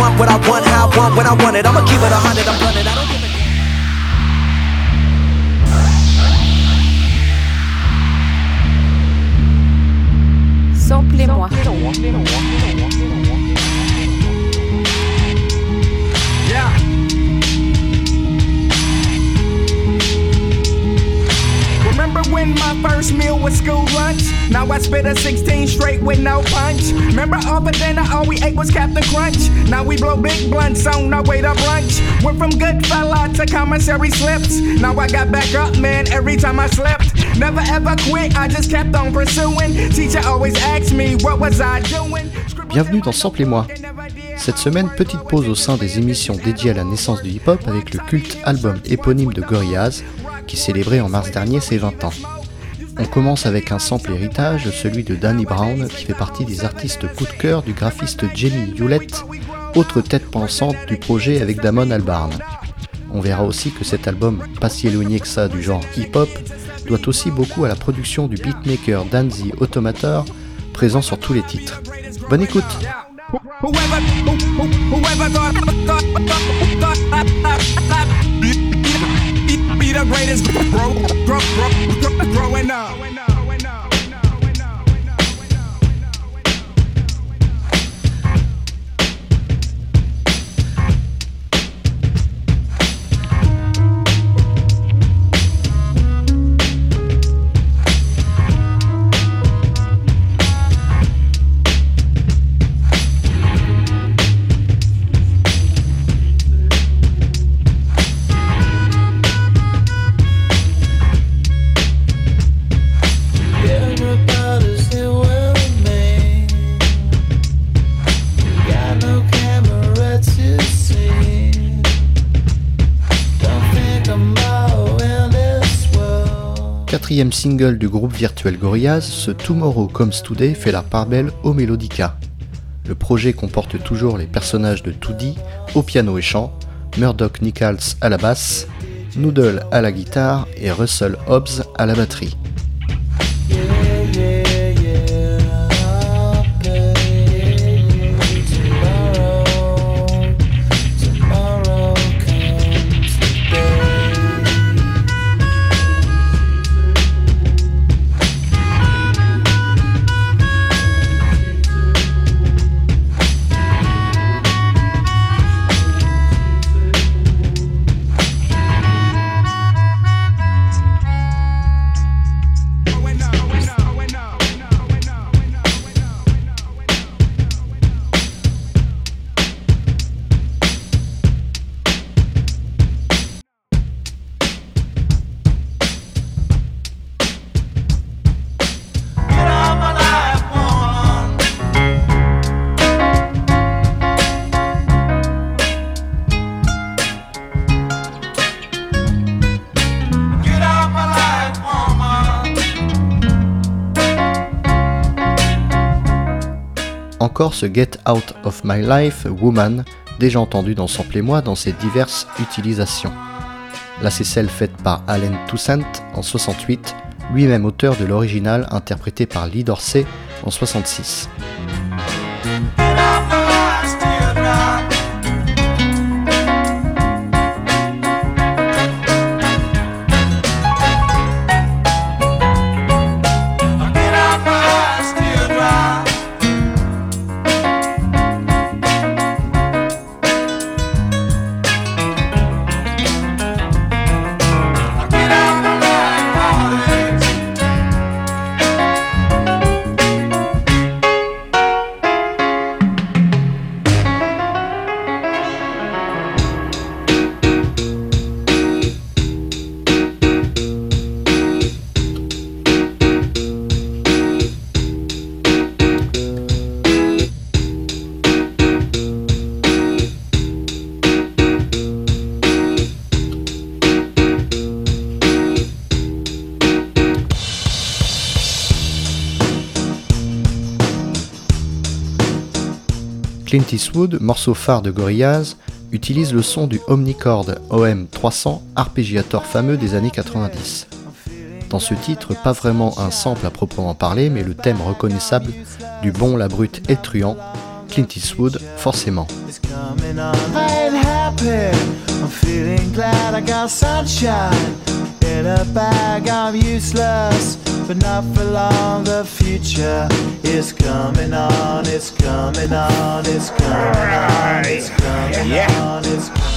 want what I want, how I want, when I want it. I'ma keep it a hundred, I'm running. I don't give a Samplez-moi. Yeah. When my first meal was school lunch? Now I spit a 16 straight with no punch. Remember all the dinner, all we ate was Captain Crunch. Now we blow big blunts on our way to brunch. Went from good fella to commissary slips. Now I got back up, man, every time I slept. Never ever quit, I just kept on pursuing. Teacher always asked me, what was I doing? Bienvenue dans Samplez-moi. Cette semaine, petite pause au sein des émissions dédiées à la naissance du hip-hop avec le culte album éponyme de Gorillaz, qui célébrait en mars dernier ses 20 ans. On commence avec un sample héritage, celui de Danny Brown, qui fait partie des artistes coup de cœur du graphiste Jamie Hewlett, autre tête pensante du projet avec Damon Albarn. On verra aussi que cet album, pas si éloigné que ça du genre hip-hop, doit aussi beaucoup à la production du beatmaker Danzy Automator, présent sur tous les titres. Bonne écoute the greatest bro, bro, bro, bro growing up. Single du groupe virtuel Gorillaz, ce Tomorrow Comes Today fait la part belle au Melodica. Le projet comporte toujours les personnages de 2D au piano et chant, Murdoch Nichols à la basse, Noodle à la guitare et Russell Hobbs à la batterie. Ce Get Out of My Life Woman, déjà entendu dans Samplez-moi dans ses diverses utilisations. Là c'est celle faite par Allen Toussaint en 68, lui-même auteur de l'original interprété par Lee Dorsey en 66. Clint Eastwood, morceau phare de Gorillaz, utilise le son du Omnichord OM300 arpégiator fameux des années 90. Dans ce titre, pas vraiment un sample à proprement parler, mais le thème reconnaissable du bon, la brute et truand, Clint Eastwood, forcément. It's gone. coming on. I ain't happy. I'm feeling glad I got sunshine in a bag. I'm useless, but not for long. The future is coming on. It's coming on. It's coming on. It's coming Yeah. on. It's coming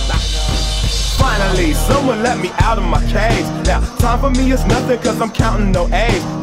Finally, someone let me out of my cage. Now, time for me is nothing cause I'm counting no A's.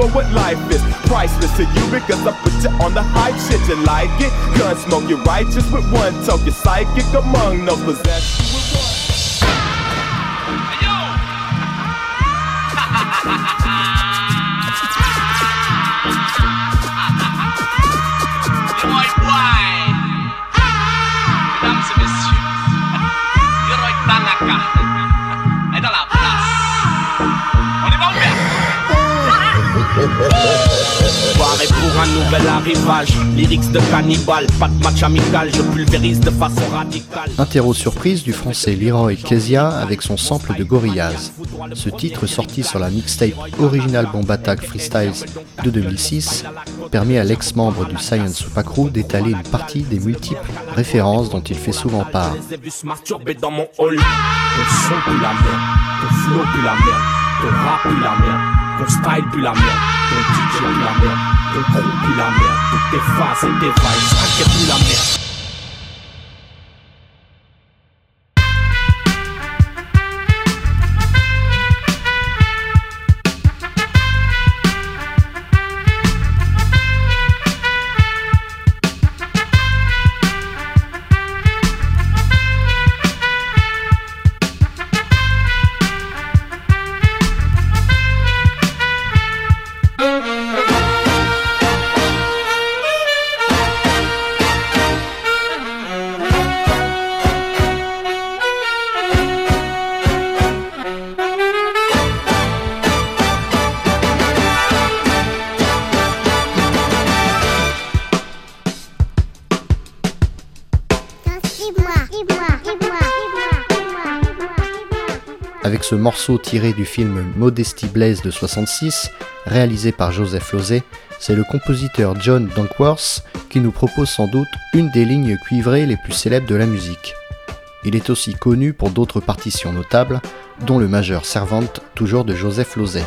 what life is. Priceless to you because I put you on the hype shit. You like it? Gun smoke, you're righteous with one toe. You're psychic among no possession. ouvert. Soirée pour un nouvel arrivage. Lyrics de cannibale, pas de match amical, je pulvérise de façon radicale. Interro surprise du français Leroy Kezia avec son sample de Gorillaz. Ce titre sorti sur la mixtape Original Bomb Attack Freestyles de 2006 permet à l'ex-membre du Science Super Crew d'étaler une partie des multiples références dont il fait souvent part. Ton style pue la merde, ton DJ pue la merde, ton crew pue la merde, tes phases et tes vibes, ça pue la merde. Ce morceau tiré du film Modesty Blaze de 66, réalisé par Joseph Losey, c'est le compositeur John Dankworth qui nous propose sans doute une des lignes cuivrées les plus célèbres de la musique. Il est aussi connu pour d'autres partitions notables, dont le majeur Servante, toujours de Joseph Losey.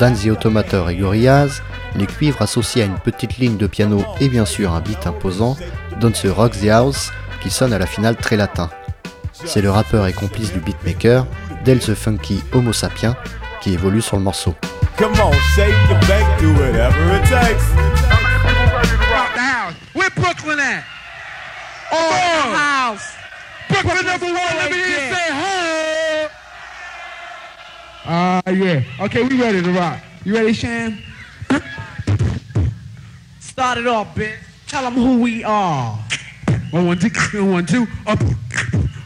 Dan the Automator et Gorillaz, les cuivres associés à une petite ligne de piano et bien sûr un beat imposant donnent ce Rock the House qui sonne à la finale très latin. C'est le rappeur et complice du beatmaker, Del the Funky Homo Sapien, qui évolue sur le morceau. Come on, shake and bake, do whatever it takes. Where Brooklyn at? Oh, house. Brooklyn number one. Let me hear you say ho. Uh, yeah. Okay, we ready to rock. You ready, Sham? Start it off, bitch. Tell them who we are. One, one, two, one, two, up,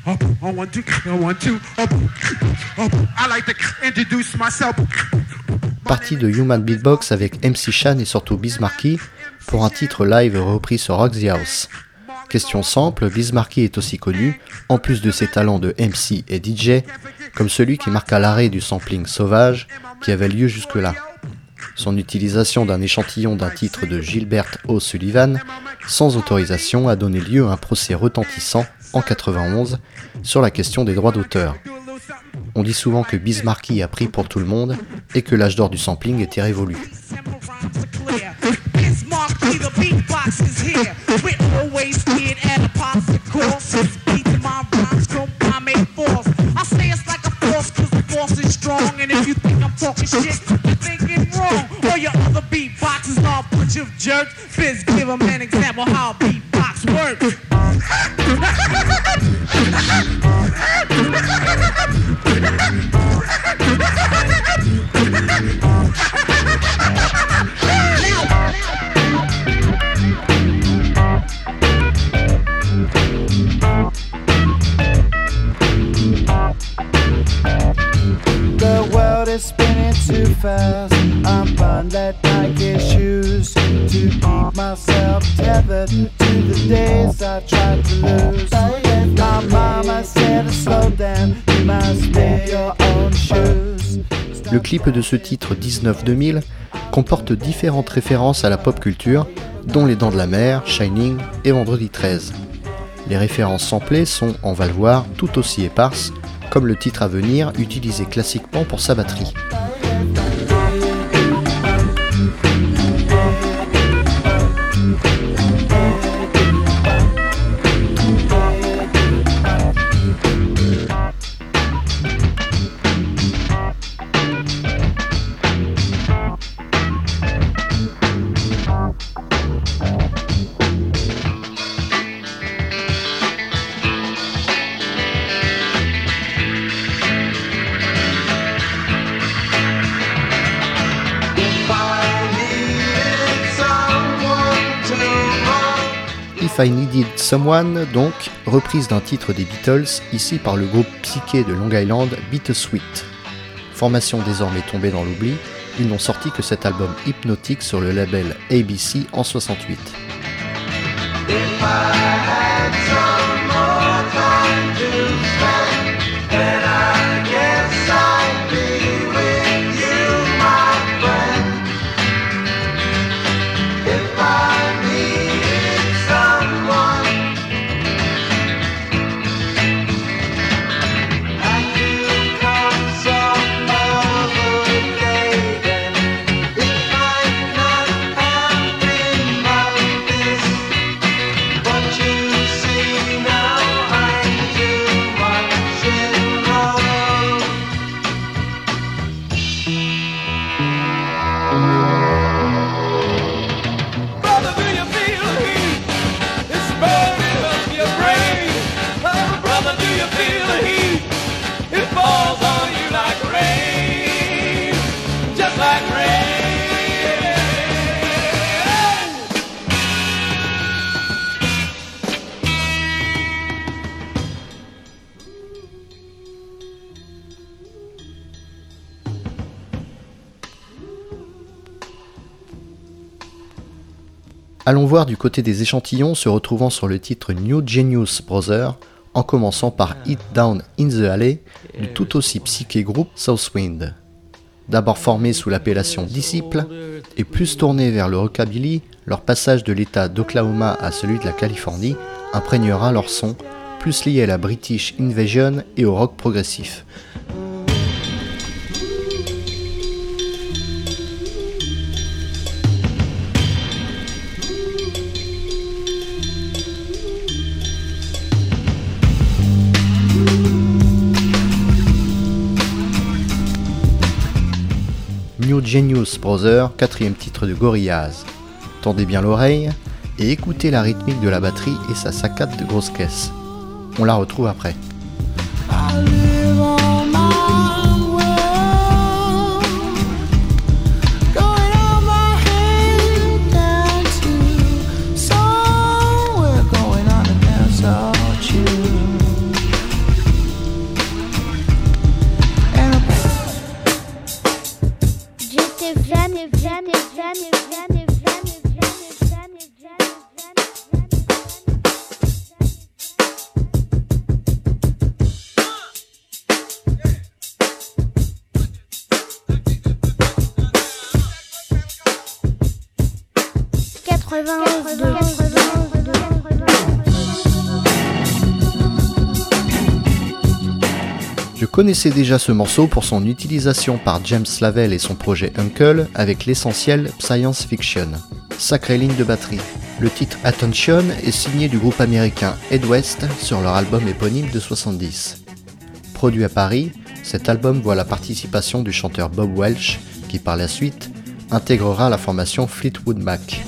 up, one, one, two, one, two, up, up. I like to introduce myself. Partie de Human Beatbox avec MC Shan et surtout Bismarcky pour un titre live repris sur Rock the House. Question simple, Bismarcky est aussi connu, en plus de ses talents de MC et DJ, comme celui qui marqua l'arrêt du sampling sauvage qui avait lieu jusque-là. Son utilisation d'un échantillon d'un titre de Gilbert O'Sullivan, sans autorisation, a donné lieu à un procès retentissant en 91 sur la question des droits d'auteur. On dit souvent que Bismarcky a pris pour tout le monde et que l'âge d'or du sampling était révolu. wrong, and if you think I'm talking shit, you're thinking wrong. All your other beatboxes are a bunch of jerks. Fizz, give them an example how I be De ce titre 19-2000 comporte différentes références à la pop culture, dont Les Dents de la Mer, Shining et Vendredi 13. Les références samplées sont, on va le voir, tout aussi éparses, comme le titre à venir utilisé classiquement pour sa batterie. Someone, donc, reprise d'un titre des Beatles, ici par le groupe psyché de Long Island, Bittersweet. Formation désormais tombée dans l'oubli, ils n'ont sorti que cet album hypnotique sur le label ABC en 68. Brother, Allons voir du côté des échantillons se retrouvant sur le titre New Genius Brother, en commençant par Hit Down in the Alley du tout aussi psyché groupe Southwind. D'abord formé sous l'appellation Disciple et plus tourné vers le rockabilly, leur passage de l'état d'Oklahoma à celui de la Californie imprégnera leur son, plus lié à la British Invasion et au rock progressif. Genius Brother, quatrième titre de Gorillaz. Tendez bien l'oreille et écoutez la rythmique de la batterie et sa saccade de grosse caisse. On la retrouve après. Je connaissais déjà ce morceau pour son utilisation par James Lavelle et son projet Uncle avec l'essentiel Science Fiction. Sacrée ligne de batterie. Le titre Attention est signé du groupe américain Ed West sur leur album éponyme de 70. Produit à Paris, cet album voit la participation du chanteur Bob Welch qui par la suite intégrera la formation Fleetwood Mac.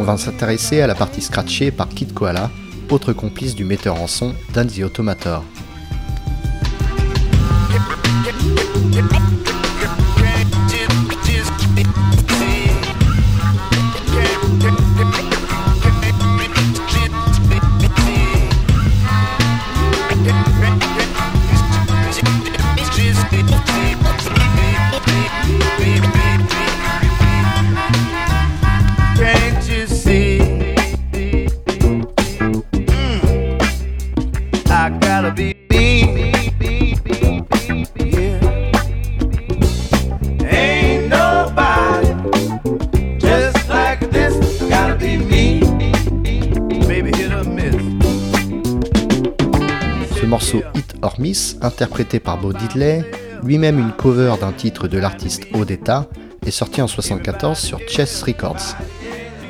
On va s'intéresser à la partie scratchée par Kid Koala, autre complice du metteur en son Dan the Automator. Interprété par Bo Diddley, lui-même une cover d'un titre de l'artiste Odetta, est sorti en 1974 sur Chess Records.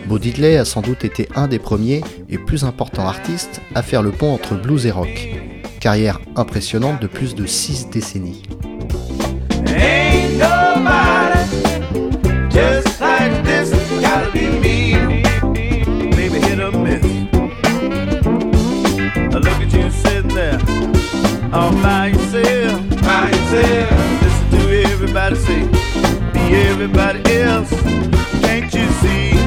Bo Diddley a sans doute été un des premiers et plus importants artistes à faire le pont entre blues et rock. Carrière impressionnante de plus de 6 décennies. Everybody else. Can't you see?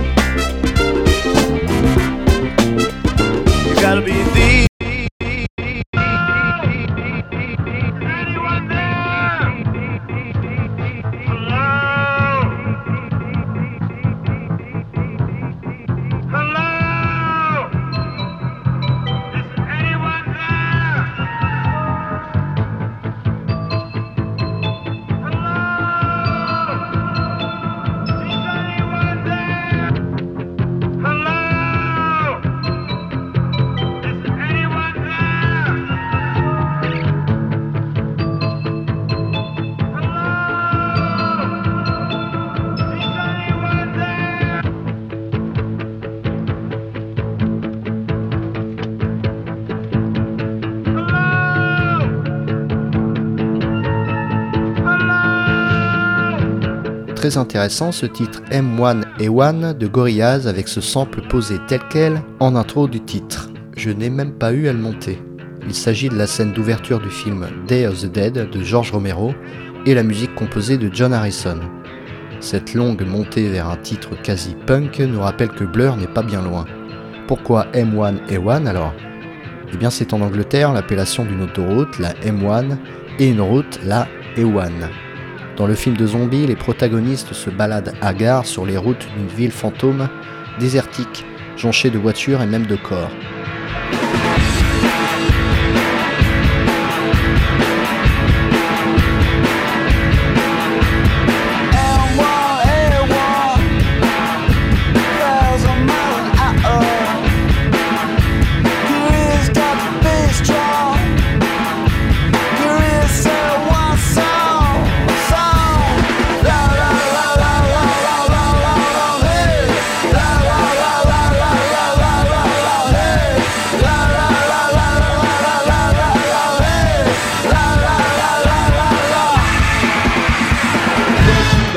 Intéressant ce titre M1A1 de Gorillaz avec ce sample posé tel quel en intro du titre. Je n'ai même pas eu à le monter. Il s'agit de la scène d'ouverture du film Day of the Dead de George Romero et la musique composée de John Harrison. Cette longue montée vers un titre quasi punk nous rappelle que Blur n'est pas bien loin. Pourquoi M1A1 alors? Eh bien c'est en Angleterre l'appellation d'une autoroute, la M1, et une route, la A1. Dans le film de zombies, les protagonistes se baladent hagards sur les routes d'une ville fantôme, désertique, jonchée de voitures et même de corps.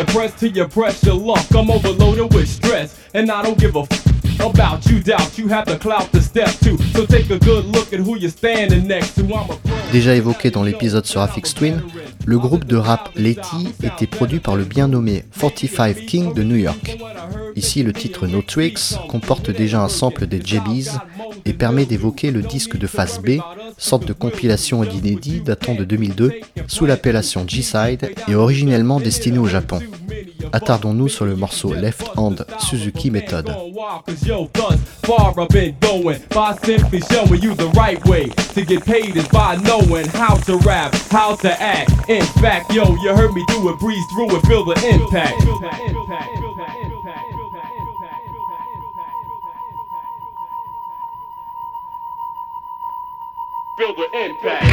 The press to your press your luck. I'm overloaded with stress, and I don't give a f- about you. Doubt you have the clout to step to. So take a good look at who you're standing next to. I'm a. Déjà évoqué dans l'épisode sur Affix Twin, le groupe de rap Letty était produit par le bien nommé 45 King de New York. Ici, le titre No Tricks comporte déjà un sample des JBs et permet d'évoquer le disque de phase B, sorte de compilation d'inédits datant de 2002, sous l'appellation G-Side et originellement destiné au Japon. Attardons-nous sur le morceau Left Hand Suzuki Method. Yo, you. In fact, yo, heard me do it, breeze through it, feel the impact. Feel the impact.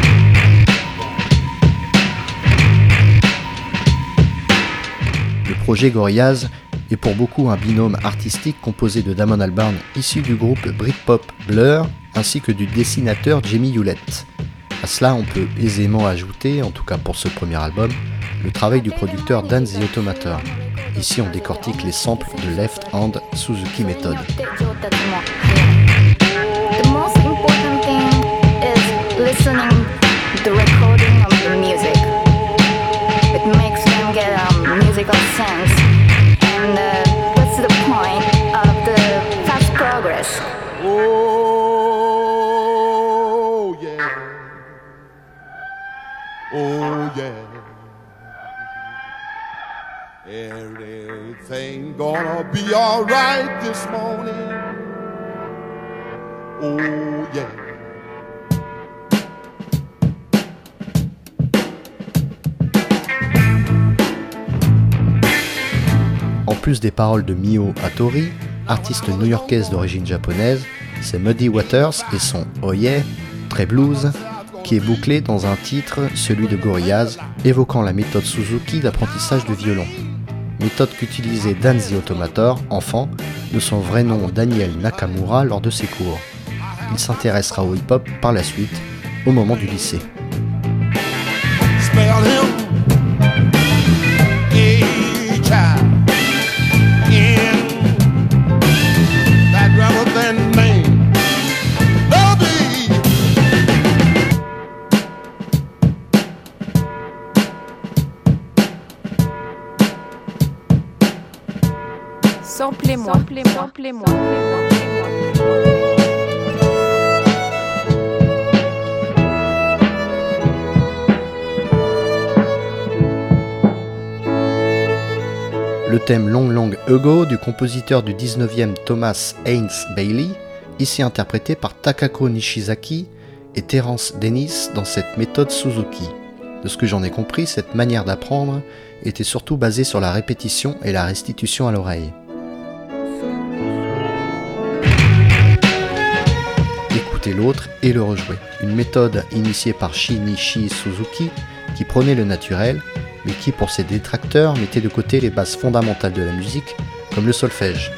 Le projet Gorillaz est pour beaucoup un binôme artistique composé de Damon Albarn issu du groupe Britpop Blur ainsi que du dessinateur Jamie Hewlett. À cela, on peut aisément ajouter, en tout cas pour ce premier album, le travail du producteur Dan the Automator. Ici, on décortique les samples de Left Hand Suzuki Method. 上達 Oh. En plus des paroles de Mio Hattori, artiste new-yorkaise d'origine japonaise, c'est Muddy Waters et son Oh Yeah, très blues, qui est bouclé dans un titre, celui de Gorillaz, évoquant la méthode Suzuki d'apprentissage du violon. Méthode qu'utilisait Danzi Automator, enfant, de son vrai nom Daniel Nakamura lors de ses cours. Il s'intéressera au hip-hop par la suite, au moment du lycée. Samplez-moi, samplez-moi, samplez-moi, samplez-moi. Le thème Long Long Ago du compositeur du 19e Thomas Haynes Bailey, ici interprété par Takako Nishizaki et Terence Dennis dans cette méthode Suzuki. De ce que j'en ai compris, cette manière d'apprendre était surtout basée sur la répétition et la restitution à l'oreille. L'autre et le rejouer. Une méthode initiée par Shinichi Suzuki qui prenait le naturel, mais qui pour ses détracteurs mettait de côté les bases fondamentales de la musique, comme le solfège.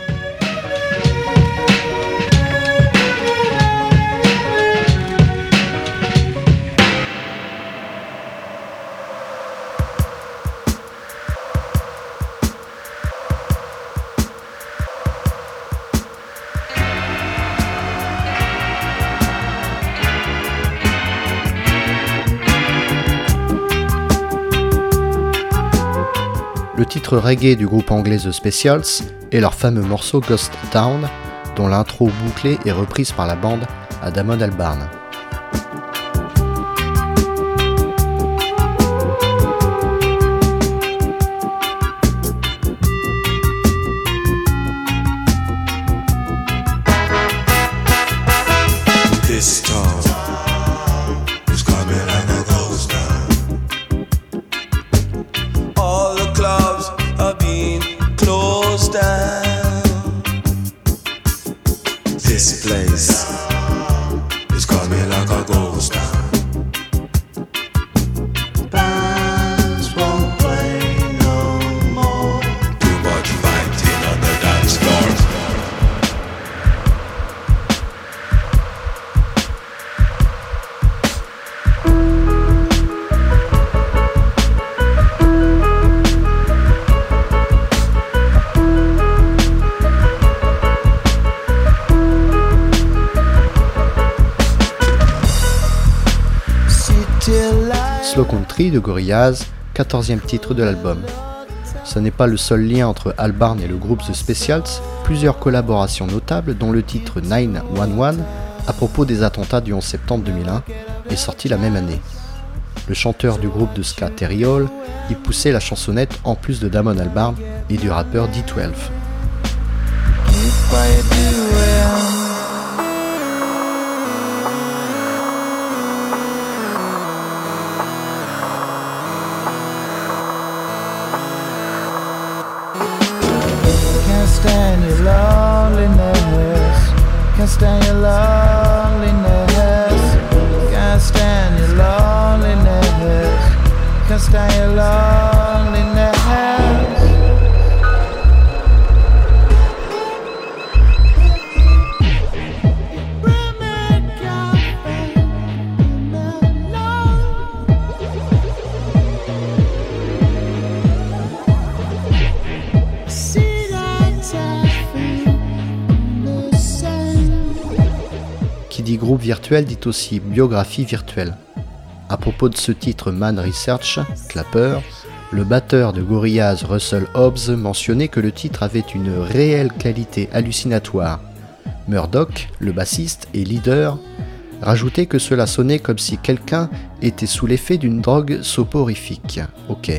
Reggae du groupe anglais The Specials est leur fameux morceau Ghost Town, dont l'intro bouclée est reprise par la bande à Damon Albarn. De Gorillaz, 14e titre de l'album. Ce n'est pas le seul lien entre Albarn et le groupe The Specials, plusieurs collaborations notables dont le titre 911 à propos des attentats du 11 septembre 2001 est sorti la même année. Le chanteur du groupe de ska Terry Hall y poussait la chansonnette en plus de Damon Albarn et du rappeur D12. Dit aussi biographie virtuelle. À propos de ce titre Man Research, Clapper, le batteur de Gorillaz Russell Hobbs mentionnait que le titre avait une réelle qualité hallucinatoire. Murdoch, le bassiste et leader, rajoutait que cela sonnait comme si quelqu'un était sous l'effet d'une drogue soporifique. Ok.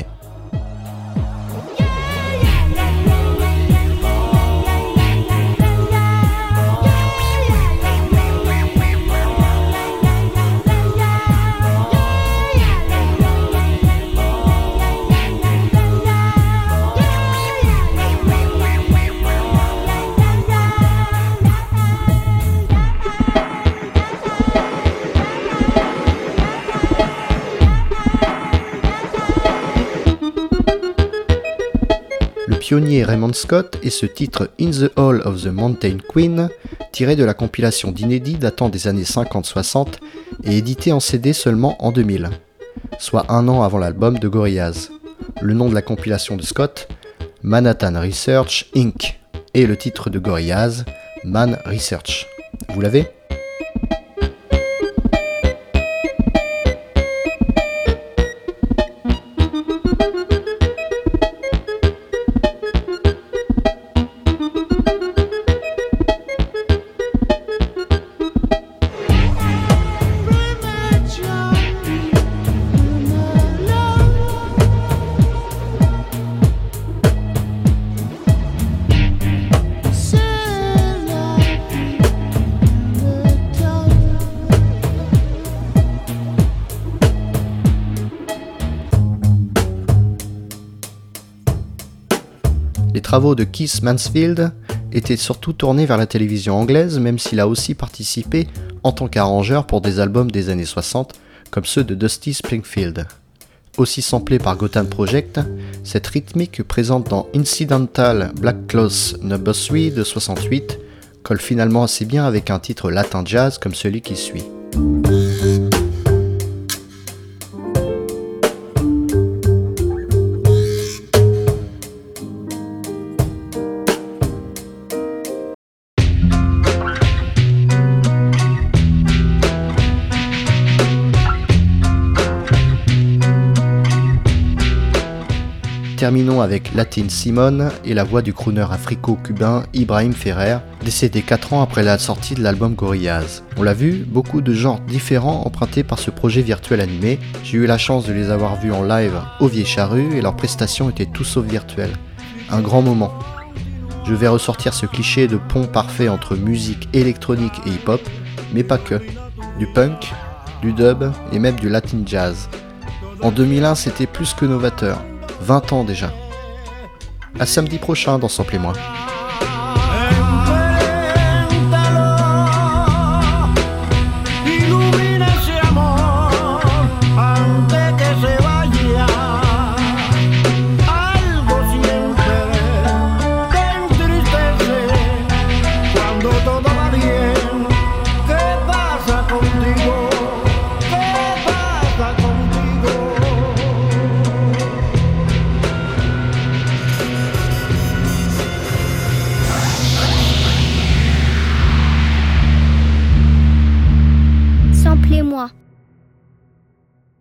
Pionnier Raymond Scott et ce titre In the Hall of the Mountain Queen, tiré de la compilation d'inédits datant des années 50-60 et édité en CD seulement en 2000, soit un an avant l'album de Gorillaz. Le nom de la compilation de Scott, Manhattan Research Inc. et le titre de Gorillaz, Man Research. Vous l'avez? Keith Mansfield étaient surtout tournés vers la télévision anglaise, même s'il a aussi participé en tant qu'arrangeur pour des albums des années 60, comme ceux de Dusty Springfield. Aussi samplé par Gotham Project, cette rythmique présente dans Incidental Black Cloth No. 3 de 68 colle finalement assez bien avec un titre latin jazz comme celui qui suit. Terminons avec Latin Simone et la voix du crooner africo-cubain Ibrahim Ferrer, décédé 4 ans après la sortie de l'album Gorillaz. On l'a vu, beaucoup de genres différents empruntés par ce projet virtuel animé. J'ai eu la chance de les avoir vus en live au Vieille Charrue et leurs prestations étaient tout sauf virtuelles. Un grand moment. Je vais ressortir ce cliché de pont parfait entre musique électronique et hip-hop, mais pas que. Du punk, du dub et même du latin jazz. En 2001, c'était plus que novateur. 20 ans déjà. À samedi prochain dans Sample et moi.